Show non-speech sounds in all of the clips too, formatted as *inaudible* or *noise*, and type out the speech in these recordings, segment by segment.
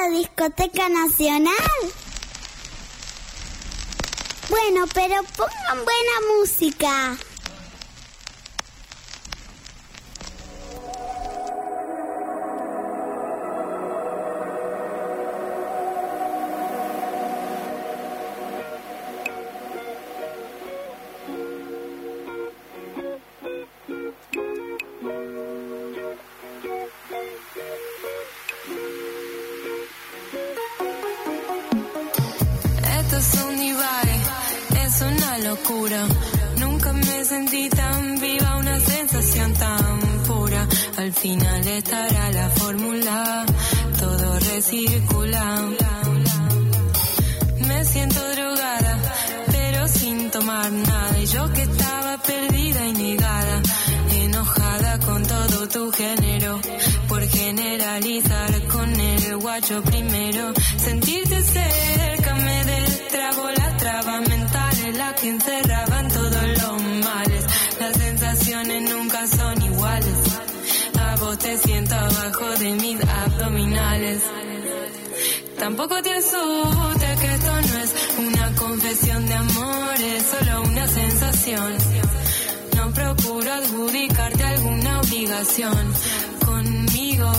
la discoteca nacional? Bueno, pero pongan buena música. Estará la fórmula, todo recircula. Me siento drogada, pero sin tomar nada. Y yo que estaba perdida y negada, enojada con todo tu género. Por generalizar con el guacho primero, sentirte cerca me destrabo la traba mental es la que encerraban todos los males. Las sensaciones nunca son iguales. Te siento abajo de mis abdominales. Tampoco te asustes que esto no es una confesión de amor, es solo una sensación. No procuro adjudicarte alguna obligación conmigo.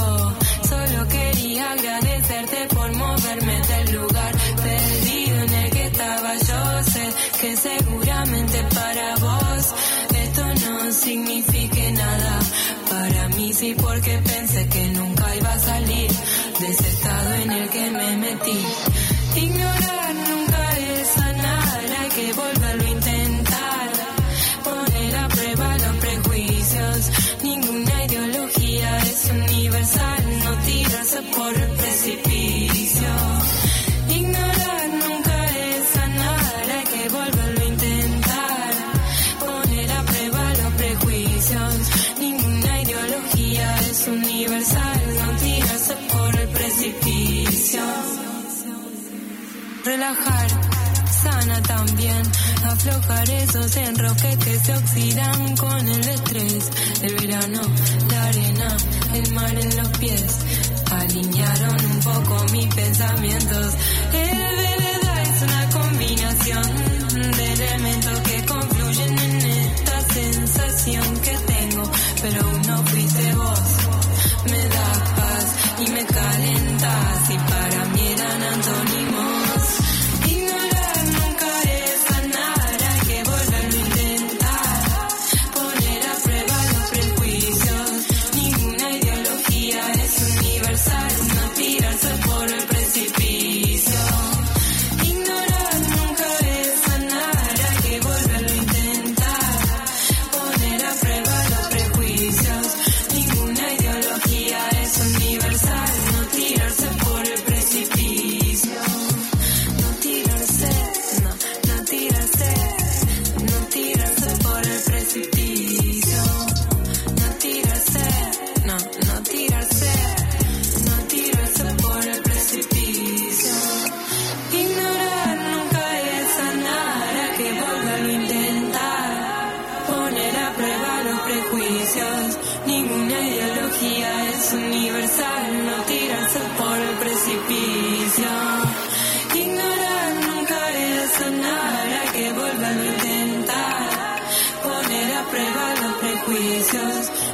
Solo quería agradecerte por moverme del lugar perdido en el que estaba. Yo sé que seguramente para vos no signifique nada. Para mí sí porque pensé que nunca iba a salir de ese estado en el que me metí. Ignorar nunca es sanar, hay que volverlo a intentar. Poner a prueba los prejuicios, ninguna ideología es universal, no tirarse por Relajar, sana también, aflojar esos enroques que se oxidan con el estrés. El verano, la arena, el mar en los pies, alinearon un poco mis pensamientos. El verdad es una combinación de elementos que confluyen en esta sensación que tengo, pero uno fuiste vos. Me das paz y me calentas y para mí eran antónimos.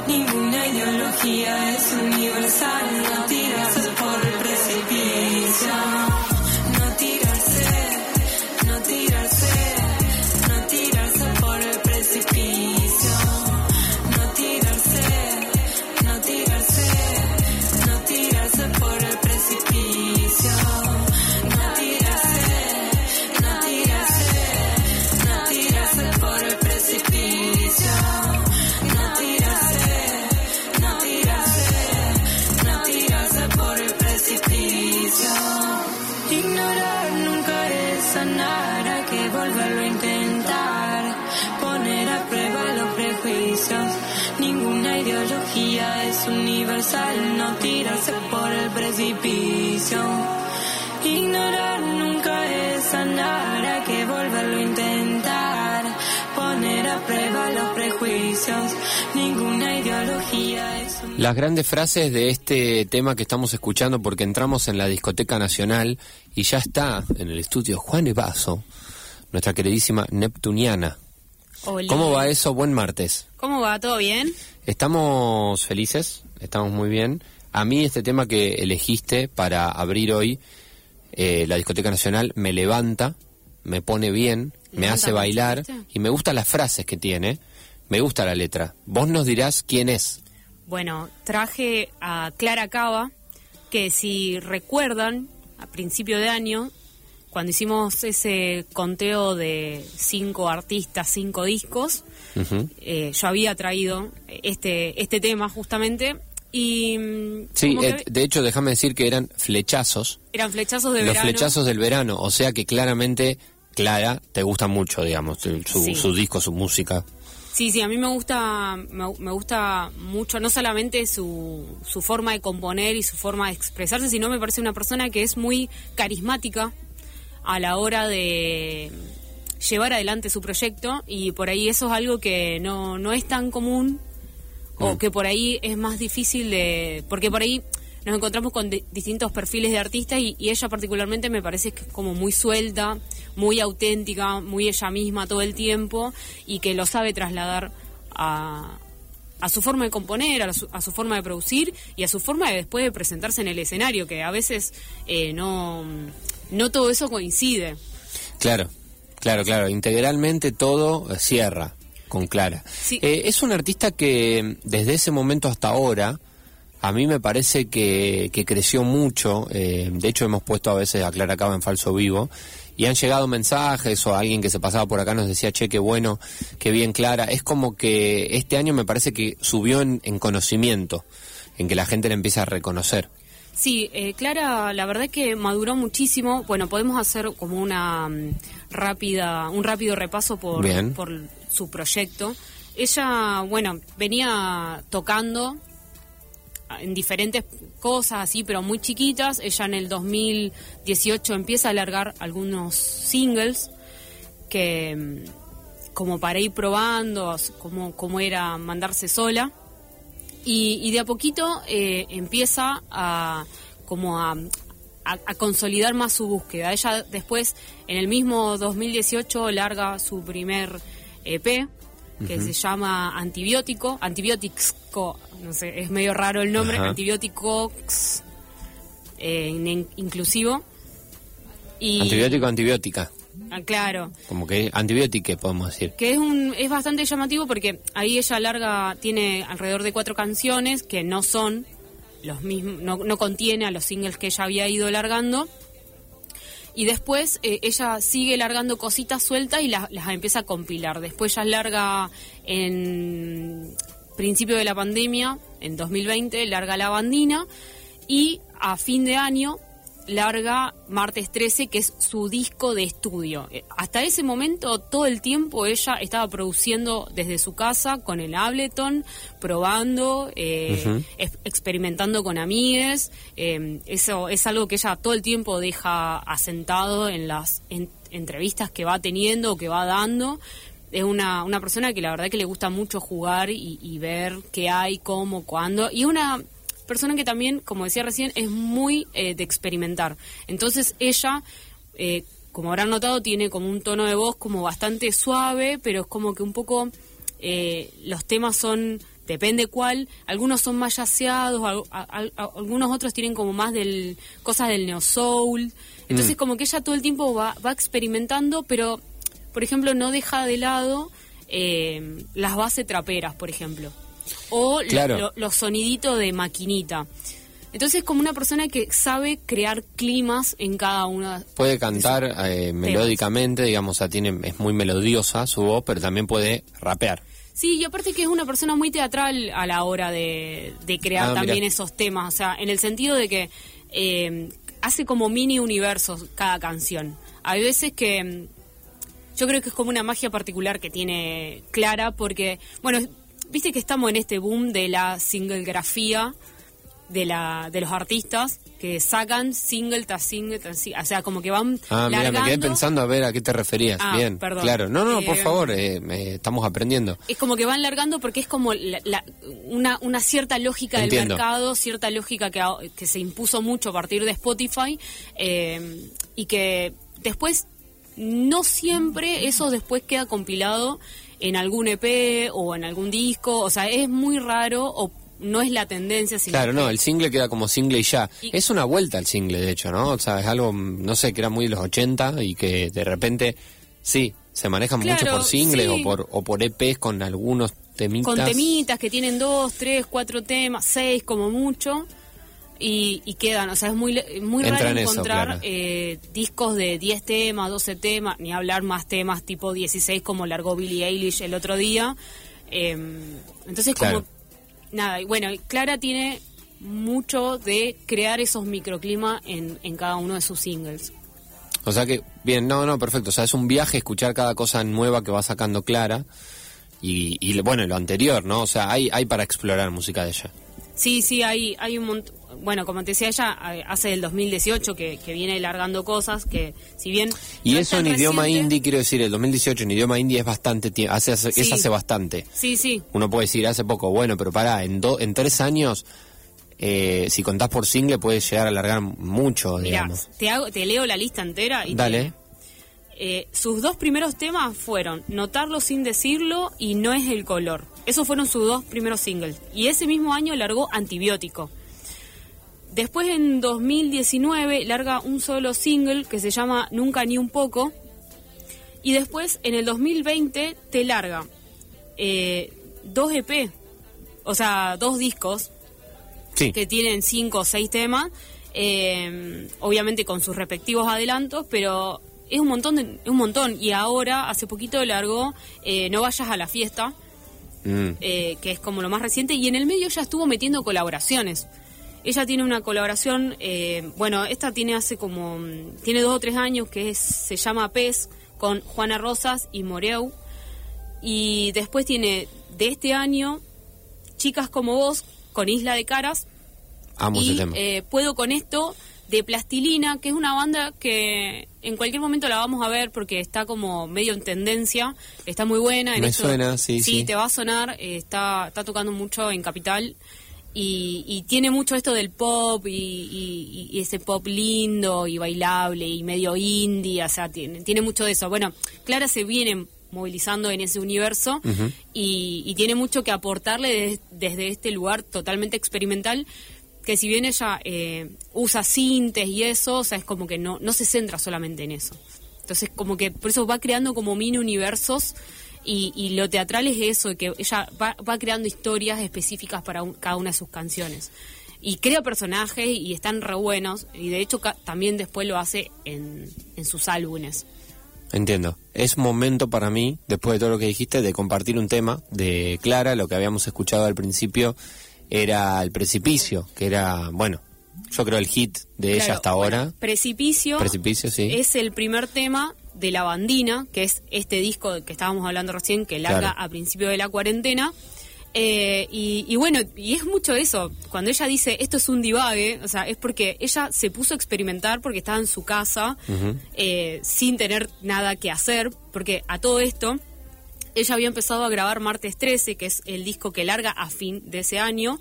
Ninguna ideología es universal, no tirarse por el precipicio. No tirarse por el precipicio. Ignorar nunca es sanar, hay que volverlo a intentar. Poner a prueba los prejuicios, ninguna ideología es Las grandes frases de este tema que estamos escuchando porque entramos en la Discoteca Nacional y ya está en el estudio Juan Evaso, nuestra queridísima Neptuniana. Oli. ¿Cómo va eso? Buen martes. ¿Cómo va? ¿Todo bien? Estamos felices, estamos muy bien. A mí este tema que elegiste para abrir hoy eh, la Discoteca Nacional me levanta, me pone bien, me hace bailar y me gustan las frases que tiene, me gusta la letra. Vos nos dirás quién es. Bueno, traje a Clara Cava, que si recuerdan, a principio de año, cuando hicimos ese conteo de cinco artistas, cinco discos, eh, yo había traído este, este tema justamente y mm, Sí, que eh, de hecho déjame decir que eran flechazos, eran flechazos de los verano. flechazos del verano, o sea que claramente Clara te gusta mucho, digamos, su, Sí. su disco, su música. Sí, sí, a mí me gusta, me, me gusta mucho, no solamente su, su forma de componer y su forma de expresarse, sino me parece una persona que es muy carismática a la hora de llevar adelante su proyecto y por ahí eso es algo que no, no es tan común o Mm. que por ahí es más difícil de... porque por ahí nos encontramos con di- distintos perfiles de artistas y, y ella particularmente me parece que es como muy suelta, muy auténtica, muy ella misma todo el tiempo y que lo sabe trasladar a, a su forma de componer, a su, a su forma de producir y a su forma de después de presentarse en el escenario, que a veces eh, no, no todo eso coincide. Claro, claro, claro. Integralmente todo cierra con Clara. Sí. Eh, es un artista que desde ese momento hasta ahora, a mí me parece que, que creció mucho. eh, de hecho, hemos puesto a veces a Clara Cava en falso vivo. Y han llegado mensajes o alguien que se pasaba por acá nos decía, che, qué bueno, qué bien Clara. Es como que este año me parece que subió en, en conocimiento, en que la gente la empieza a reconocer. Sí, eh, Clara, la verdad es que maduró muchísimo. Bueno, podemos hacer como una mm, rápida, un rápido repaso por, Bien. por su proyecto. Ella, bueno, venía tocando en diferentes cosas así, pero muy chiquitas. Ella en el 2018 empieza a largar algunos singles que mm, como para ir probando cómo, era mandarse sola. Y, de a poquito eh, empieza a como a consolidar más su búsqueda. Ella después, en el mismo 2018, larga su primer EP, que se llama Antibiótico, Antibiotics, no sé, es medio raro el nombre, Ajá. Antibióticos eh, inclusivo. Y, Antibiótico, antibiótica. Ah, claro, Como que antibiótica, podemos decir. que es un es bastante llamativo porque ahí ella larga tiene alrededor de cuatro canciones que no son los mismos no, no contiene a los singles que ella había ido largando y después eh, ella sigue largando cositas sueltas y las, las empieza a compilar. Después ya larga en principio de la pandemia en 2020 larga la bandina y a fin de año larga Martes 13, que es su disco de estudio. Eh, Hasta ese momento, todo el tiempo ella estaba produciendo desde su casa con el Ableton, probando, eh, experimentando con amigues. Eh, eso es algo que ella todo el tiempo deja asentado en las en- entrevistas que va teniendo o que va dando. Es una, una persona que la verdad que le gusta mucho jugar y, y ver qué hay, cómo, cuándo. Y una persona que también, como decía recién, es muy eh, de experimentar. Entonces ella, eh, como habrán notado, tiene como un tono de voz como bastante suave, pero es como que un poco eh, los temas son, depende cuál, algunos son más yaceados, al- a- a- algunos otros tienen como más del cosas del neo soul. Entonces como que ella todo el tiempo va, va experimentando, pero por ejemplo no deja de lado eh, las bases traperas, por ejemplo. O lo- Claro. lo- los soniditos de maquinita. Entonces, como una persona que sabe crear climas en cada una. Puede cantar eh, melódicamente, digamos, o sea, tiene, es muy melodiosa su voz, pero también puede rapear. Sí, y aparte que es una persona muy teatral a la hora de, de crear Ah, también mirá. esos temas. O sea, en el sentido de que eh, hace como mini universos cada canción. Hay veces que. mm, Yo creo que es como una magia particular que tiene Clara, porque, bueno, viste que estamos en este boom de la singlegrafía de la de los artistas que sacan single tras single tras single, o sea, como que van Ah, mira, me quedé pensando a ver a qué te referías. Ah, Bien, perdón. claro. No, no, por Eh, favor, eh, me- estamos aprendiendo. Es como que van largando porque es como la- la- una, una cierta lógica Entiendo. del mercado, cierta lógica que, que se impuso mucho a partir de Spotify eh, y que después no siempre eso después queda compilado en algún EP o en algún disco, o sea, es muy raro o no es la tendencia. Sino Claro, no, el single queda como single y ya. Y- Es una vuelta al single, de hecho, ¿no? O sea, es algo, no sé, que era muy de los 80 y que de repente, sí, se manejan mucho por singles sí. o por, o por EPs con algunos temitas. con temitas que tienen dos, tres, cuatro temas, seis como mucho. Y, y quedan, o sea, es muy, muy Entra raro en eso, encontrar claro. eh, discos de 10 temas, 12 temas, ni hablar más temas tipo 16 como largó Billie Eilish el otro día. Eh, entonces, Claro. como, nada, y bueno, Clara tiene mucho de crear esos microclimas en, en cada uno de sus singles. O sea que, bien, no, no, perfecto. O sea, es un viaje escuchar cada cosa nueva que va sacando Clara. Y, y bueno, lo anterior, ¿no? O sea, hay, hay para explorar música de ella. Sí, sí, hay, hay un montón. Bueno, como te decía ella, hace el 2018 que, que viene largando cosas que, si bien. Y no eso en idioma indie, quiero decir, el 2018 en idioma indie es bastante tiempo, hace, hace- es hace bastante. Sí, sí. Uno puede decir hace poco, bueno, pero pará, en, do- en tres años, eh, si contás por single, puede llegar a alargar mucho, Mirá, digamos. te, hago, te leo la lista entera y te- Dale. Eh, sus dos primeros temas fueron Notarlo sin decirlo y No es el color. Esos fueron sus dos primeros singles. Y ese mismo año largó Antibiótico. Después en 2019 larga un solo single que se llama Nunca ni un poco. Y después en el 2020 te larga eh, dos EP, o sea, dos discos Sí. que tienen cinco o seis temas, eh, obviamente con sus respectivos adelantos, pero es un montón, de- un montón. Y ahora, hace poquito largó eh, No vayas a la fiesta, Mm. eh, que es como lo más reciente, y en el medio ya estuvo metiendo colaboraciones. Ella tiene una colaboración, eh, bueno, esta tiene hace como, mm, tiene dos o tres años, que es- se llama Pez, con Juana Rosas y Moreu. Y después tiene de este año, Chicas como vos, con Isla de Caras, Amo y ese tema. puedo con esto de Plastilina, que es una banda que en cualquier momento la vamos a ver porque está como medio en tendencia, está muy buena. En Me esto- suena, sí, sí. te va a sonar, eh, está, está tocando mucho en Capital y, y tiene mucho esto del pop y, y- y ese pop lindo y bailable y medio indie, o sea, tiene, tiene mucho de eso. Bueno, Clara se viene movilizando en ese universo y, y tiene mucho que aportarle des- desde este lugar totalmente experimental que si bien ella eh, usa sintes y eso, o sea, es como que no, no se centra solamente en eso. Entonces, como que por eso va creando como mini universos y, y lo teatral es eso, que ella va, va creando historias específicas para un- cada una de sus canciones. Y crea personajes y están re buenos, y de hecho también después lo hace en, en sus álbumes. Entiendo. Es momento para mí, después de todo lo que dijiste, de compartir un tema de Clara. Lo que habíamos escuchado al principio era El Precipicio, que era, bueno, yo creo el hit de ella hasta bueno, ahora. Precipicio, Precipicio, sí. es el primer tema de La Bandina, que es este disco del que estábamos hablando recién, que larga Claro. a principio de la cuarentena. Eh, y, y bueno, y es mucho eso. Cuando ella dice esto es un divague, o sea, es porque ella se puso a experimentar porque estaba en su casa eh, sin tener nada que hacer, porque a todo esto ella había empezado a grabar Martes 13, que es el disco que larga a fin de ese año,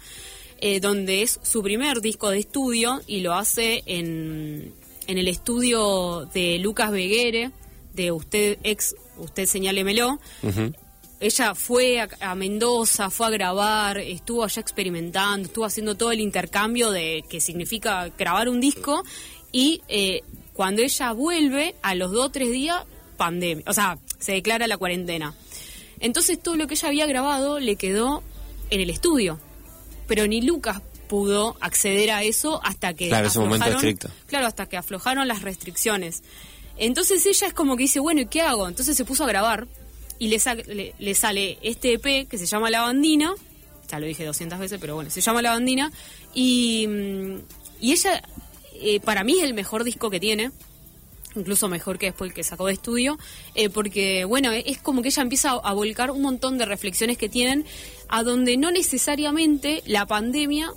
eh, donde es su primer disco de estudio y lo hace en, en el estudio de Lucas Beguere, de usted ex, usted señálemelo. Ujú. Ella fue a, a Mendoza, fue a grabar, estuvo allá experimentando, estuvo haciendo todo el intercambio de que significa grabar un disco y eh, cuando ella vuelve, a los dos o tres días, pandemia, o sea, se declara la cuarentena. Entonces todo lo que ella había grabado le quedó en el estudio, pero ni Lucas pudo acceder a eso hasta que Claro, es un momento estricto. Claro, hasta que aflojaron las restricciones. Entonces ella es como que dice, bueno, ¿y qué hago? Entonces se puso a grabar y le, sa- le, le sale este EP que se llama La Bandina, ya lo dije 200 veces, pero bueno, se llama La Bandina, y, mm, y ella, eh, para mí es el mejor disco que tiene, incluso mejor que después el que sacó de estudio, eh, porque bueno, es como que ella empieza a, a volcar un montón de reflexiones que tienen, a donde no necesariamente la pandemia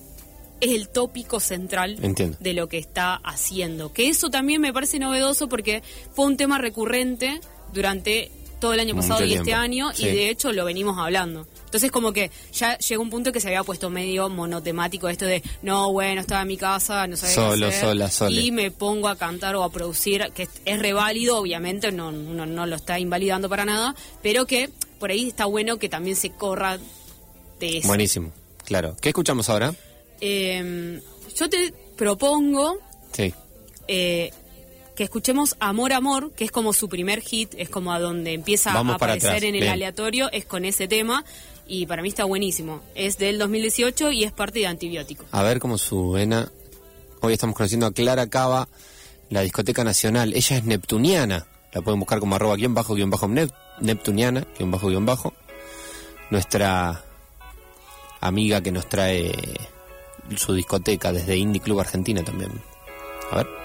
es el tópico central Entiendo. de lo que está haciendo. Que eso también me parece novedoso porque fue un tema recurrente durante todo el año Mucho pasado y este año Sí. y de hecho lo venimos hablando. Entonces como que ya llegó un punto que se había puesto medio monotemático esto de, no, bueno, estaba en mi casa, no sabía qué Solo, hacer", sola, sole. Y me pongo a cantar o a producir, que es, es reválido, obviamente, no, uno no lo está invalidando para nada, pero que por ahí está bueno que también se corra de eso. Buenísimo, claro. ¿Qué escuchamos ahora? Eh, yo te propongo Sí. eh, que escuchemos Amor Amor, que es como su primer hit, es como a donde empieza Vamos a aparecer atrás, en el bien. aleatorio, es con ese tema y para mí está buenísimo. Es del 2018 y es parte de Antibiótico. A ver cómo suena. Hoy estamos conociendo a Clara Cava, la discoteca nacional. Ella es neptuniana. La pueden buscar como arroba guion bajo guion bajo nep- neptuniana, guion bajo guion bajo. Nuestra amiga que nos trae su discoteca desde Indie Club Argentina también. A ver.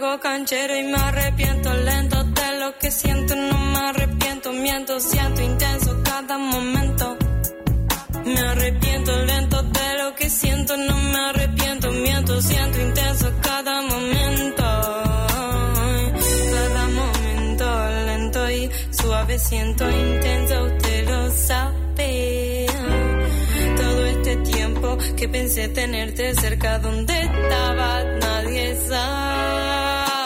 Y me arrepiento lento de lo que siento, no me arrepiento, miento, siento intenso cada momento. Me arrepiento lento de lo que siento, no me arrepiento, miento, siento intenso cada momento. Cada momento lento y suave siento intenso, usted lo sabe. Que pensé tenerte cerca donde estaba, nadie sabe.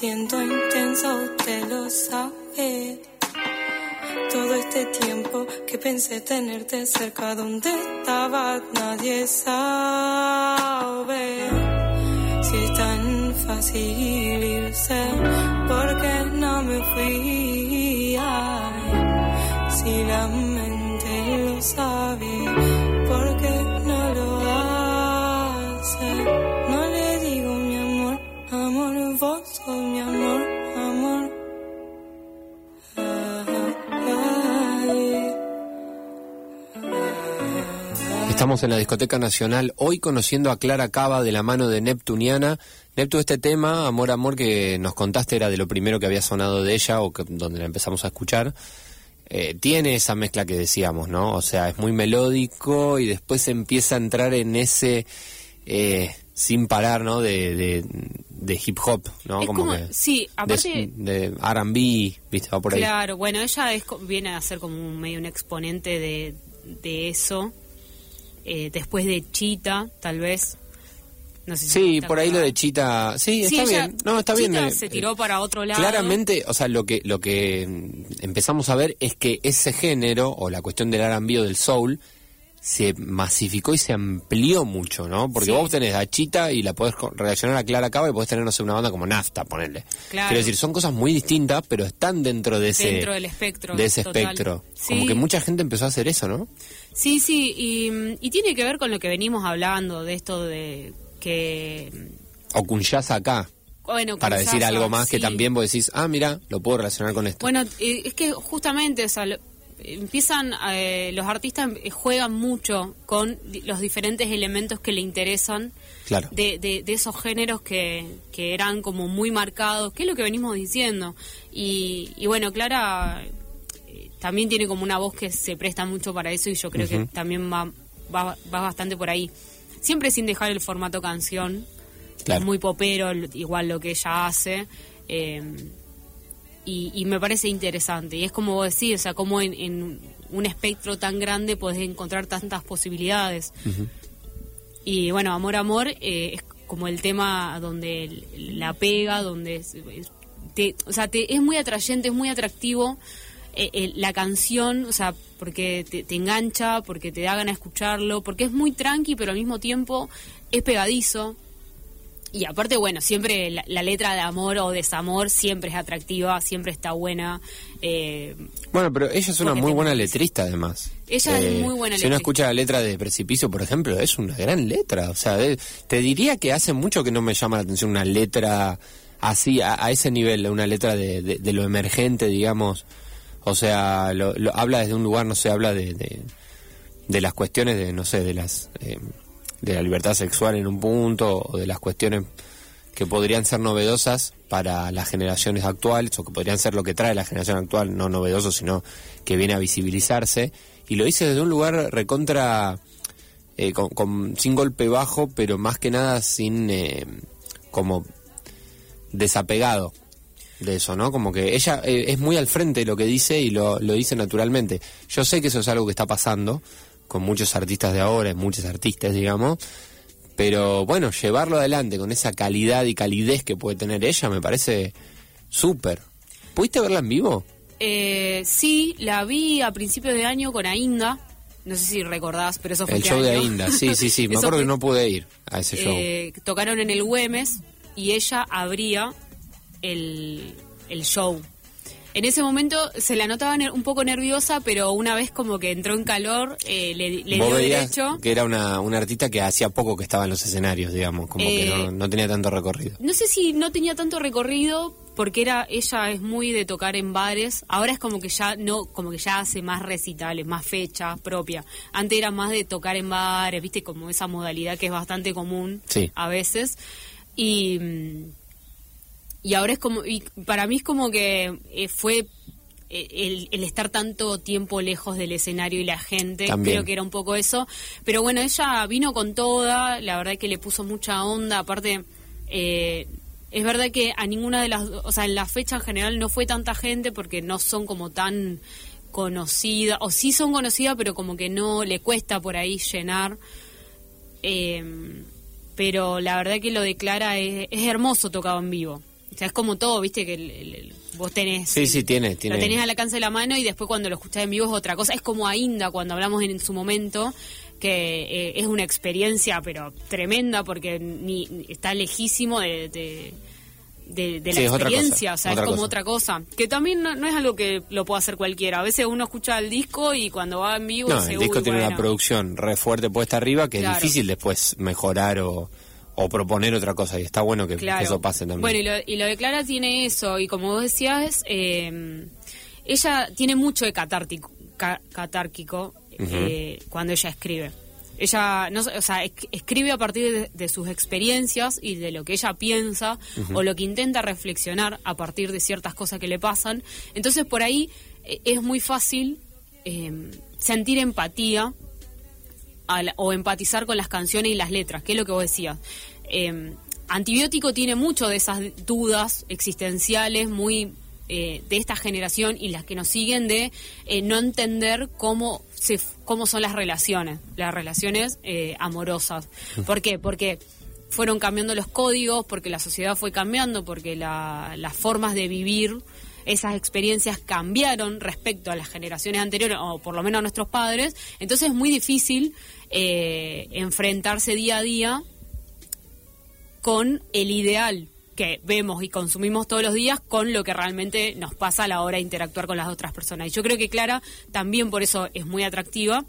Siento intenso, usted lo sabe. Todo este tiempo que pensé tenerte cerca donde estaba, nadie sabe. Si es tan fácil irse, ¿por qué no me fui? Si la mente lo sabe, Estamos en la Discoteca Nacional, hoy conociendo a Clara Cava de la mano de Neptuniana. Neptu, este tema, Amor, Amor, que nos contaste era de lo primero que había sonado de ella o donde la empezamos a escuchar. Eh, tiene esa mezcla que decíamos, ¿no? O sea, es muy melódico y después empieza a entrar en ese eh, sin parar, ¿no? De, de, de hip hop, ¿no? Es como- sí, aparte- de, de R&B, ¿viste? Va por ahí. Claro, bueno, ella es, viene a ser como un, medio un exponente de, de eso. Eh, después de Chita, tal vez. No sé si Sí, por ahí lo de Chita, sí, Sí, está bien, no, está bien. Chita eh, se eh, tiró para otro lado. Claramente, o sea, lo que lo que empezamos a ver es que ese género o la cuestión del R&B o del soul se masificó y se amplió mucho, ¿no? Porque Sí. vos tenés a Chita y la podés reaccionar a Clara Cava y podés tener, no sé, una banda como Nafta, ponerle. Claro. Quiero decir, son cosas muy distintas, pero están dentro de ese... Dentro del espectro, De ese total. espectro. Sí. Como que mucha gente empezó a hacer eso, ¿no? Sí, sí, y, y tiene que ver con lo que venimos hablando, de esto de que... O acá, Bueno, para decir algo más que también vos decís, ah, mira, lo puedo relacionar con esto. Bueno, eh, es que justamente, o sea, empiezan, eh, los artistas eh, juegan mucho con los diferentes elementos que le interesan Claro. de, de- de esos géneros que, que eran como muy marcados, que es lo que venimos diciendo. Y, y bueno, Clara eh, también tiene como una voz que se presta mucho para eso y yo creo que también va, va, va bastante por ahí. Siempre sin dejar el formato canción, Claro. es muy popero, igual lo que ella hace. eh, y, y me parece interesante. Y es como vos decís, o sea, como en, en un espectro tan grande podés encontrar tantas posibilidades. Y bueno, Amor, Amor eh, es como el tema donde la pega, donde te- o sea, te, es muy atrayente, es muy atractivo eh, eh, la canción, o sea, porque te, te engancha, porque te da ganas de escucharlo, porque es muy tranqui, pero al mismo tiempo es pegadizo. Y aparte, bueno, siempre la, la letra de amor o desamor siempre es atractiva, siempre está buena. eh, Bueno, pero ella es una muy buena letrista, además. Eh, Ella es muy buena Si uno letrista. escucha la letra de Precipicio, por ejemplo, es una gran letra. O sea, de- te diría que hace mucho que no me llama la atención una letra así, a, a ese nivel, una letra de, de- de lo emergente, digamos. O sea, lo, lo- habla desde un lugar, no sé, habla de, de, de las cuestiones de, no sé, de las... eh, de la libertad sexual en un punto, o de las cuestiones que podrían ser novedosas para las generaciones actuales o que podrían ser lo que trae la generación actual, no novedoso, sino que viene a visibilizarse. Y lo hice desde un lugar recontra, eh, con, con- sin golpe bajo, pero más que nada sin, eh, como, desapegado de eso, ¿no? Como que ella eh, es muy al frente de lo que dice y lo, lo dice naturalmente. Yo sé que eso es algo que está pasando con muchos artistas de ahora, muchos artistas, digamos, pero bueno, llevarlo adelante con esa calidad y calidez que puede tener ella me parece súper. ¿Pudiste verla en vivo? eh, sí, la vi a principios de año con Ainda. No sé si recordás, pero eso fue El qué show de? Ainda, sí, sí, sí. *laughs* Me acuerdo que no pude ir a ese show. eh, tocaron en el Güemes y ella abría el, el show. En ese momento se la notaba un poco nerviosa, pero una vez como que entró en calor, eh, le, le dio derecho. que era una, una artista que hacía poco que estaba en los escenarios, digamos, como que Eh, no, no tenía tanto recorrido. No sé si no tenía tanto recorrido porque era ella es muy de tocar en bares. Ahora es como que ya no, como que ya hace más recitales, más fecha propia. Antes era más de tocar en bares, viste, como esa modalidad que es bastante común Sí. a veces. Y mm, y ahora es como y para mí es como que eh, fue eh, el, el estar tanto tiempo lejos del escenario y la gente, También. creo que era un poco eso. Pero bueno, ella vino con toda, la verdad que le puso mucha onda, aparte, eh, es verdad que a ninguna de las, o sea, en la fecha en general no fue tanta gente porque no son como tan conocidas, o sí son conocidas, pero como que no le cuesta por ahí llenar. Eh, pero la verdad que lo declara es, es hermoso tocado en vivo. O sea, es como todo, viste, que el- el- el- vos tenés... Sí, sí, tiene, tiene. Lo tenés al alcance de la mano y después cuando lo escuchás en vivo es otra cosa. Es como Ainda cuando hablamos en, su momento, que eh, es una experiencia, pero tremenda, porque ni, ni- está lejísimo de, de, de- de la Sí, experiencia. cosa, o sea, es como cosa. otra cosa. Que también no, no es algo que lo pueda hacer cualquiera. A veces uno escucha el disco y cuando va en vivo No, dice, el disco "Uy, tiene una bueno". producción re fuerte puesta arriba que Claro. es difícil después mejorar o, o proponer otra cosa y está bueno que, eso pase también. Bueno, y lo, y lo de Clara tiene eso, y como vos decías, eh, ella tiene mucho de catártico, ca- catárquico eh, cuando ella escribe. Ella, no, o sea, escribe a partir de, de, sus experiencias y de lo que ella piensa o lo que intenta reflexionar a partir de ciertas cosas que le pasan. Entonces, por ahí eh, es muy fácil eh, sentir empatía o empatizar con las canciones y las letras, que es lo que vos decías. Eh, Antibiótico tiene mucho de esas dudas existenciales muy eh, de esta generación y las que nos siguen de eh, no entender cómo se, cómo son las relaciones, las relaciones eh, amorosas. ¿Por qué? Porque fueron cambiando los códigos, porque la sociedad fue cambiando, porque las formas de vivir esas experiencias cambiaron respecto a las generaciones anteriores, o por lo menos a nuestros padres, entonces es muy difícil enfrentarse día a día con el ideal que vemos y consumimos todos los días con lo que realmente nos pasa a la hora de interactuar con las otras personas. Y yo creo que Clara también por eso es muy atractiva.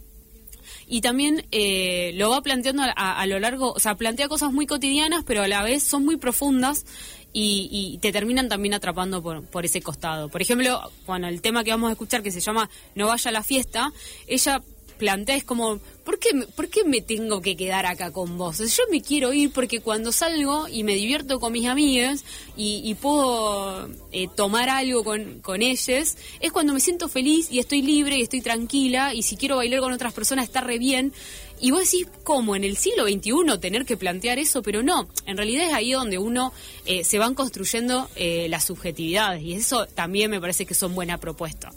Y también eh, lo va planteando a, lo largo, o sea, plantea cosas muy cotidianas, pero a la vez son muy profundas y, y, te terminan también atrapando por, por, ese costado. Por ejemplo, bueno, el tema que vamos a escuchar que se llama No vaya a la fiesta, ella plantea es como, ¿por qué, ¿por qué me tengo que quedar acá con vos? yo me quiero ir porque cuando salgo y me divierto con mis amigas y, puedo eh, tomar algo con, con ellas, es cuando me siento feliz y estoy libre y estoy tranquila y si quiero bailar con otras personas está re bien. Y vos decís, ¿cómo? En el siglo XXI tener que plantear eso, pero no, en realidad es ahí donde uno eh, se van construyendo eh, las subjetividades y eso también me parece que son buena propuesta.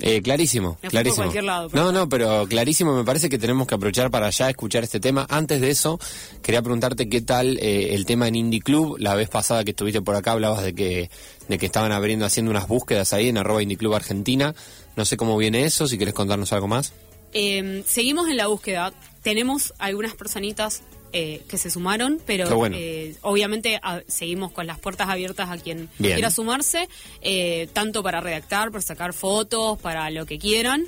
Eh, clarísimo, clarísimo. no, no, pero clarísimo. Me parece que tenemos que aprovechar para ya escuchar este tema. Antes de eso, quería preguntarte qué tal eh, el tema en Indie Club. La vez pasada que estuviste por acá hablabas de que de que estaban abriendo, haciendo unas búsquedas ahí en arroba Indie Club Argentina. No sé cómo viene eso. Si quieres contarnos algo más. Eh, seguimos en la búsqueda. Tenemos algunas personitas eh, que se sumaron, pero eh, obviamente seguimos con las puertas abiertas a quien quiera sumarse, eh, tanto para redactar, para sacar fotos, para lo que quieran,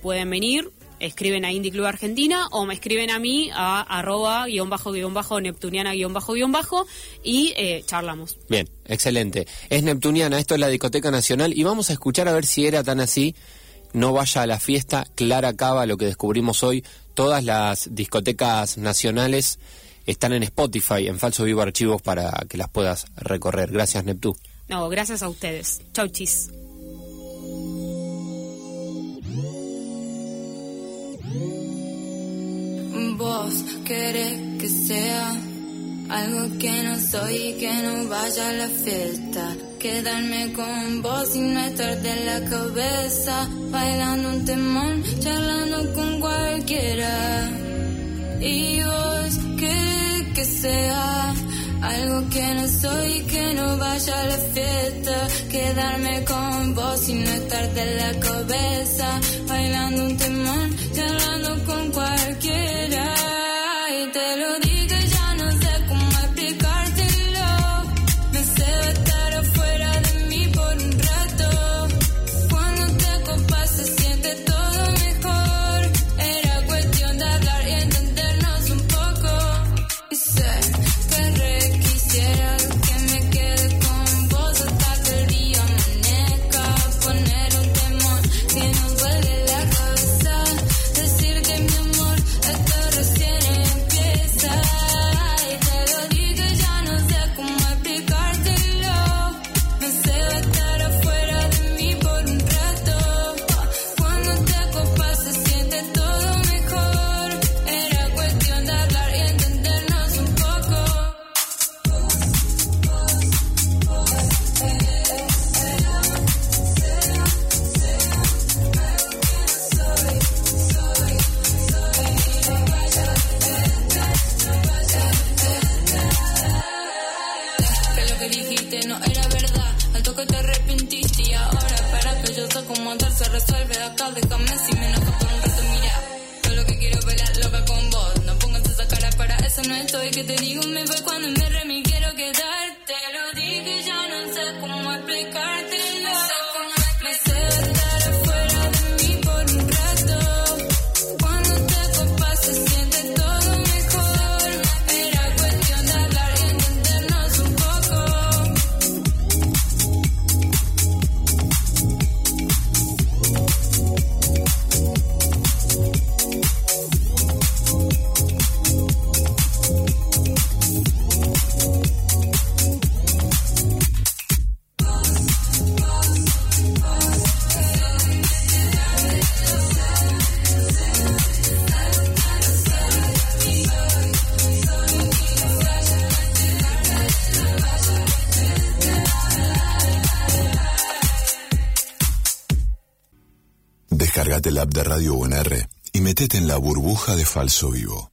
pueden venir. Escriben a Indie Club Argentina o me escriben a mí a arroba guion bajo guion bajo neptuniana guion bajo guion bajo y charlamos. Bien, excelente. Es Neptuniana, esto es la Discoteca Nacional y vamos a escuchar a ver si era tan así no vaya a la fiesta, Clara Cava, lo que descubrimos hoy, todas las discotecas nacionales están en Spotify, en Falso Vivo Archivos, para que las puedas recorrer. Gracias, Neptú. No, gracias a ustedes. Chau, chis. Vos querés que sea algo que no soy y que no vaya a la fiesta. Quedarme con vos y no estar de la cabeza. Bailando un temón, charlando con cualquiera. Y vos querés que sea algo que no soy y que no vaya a la fiesta. Quedarme con vos y no estar de la cabeza. Bailando un temón, Y metete en la burbuja de Falso Vivo.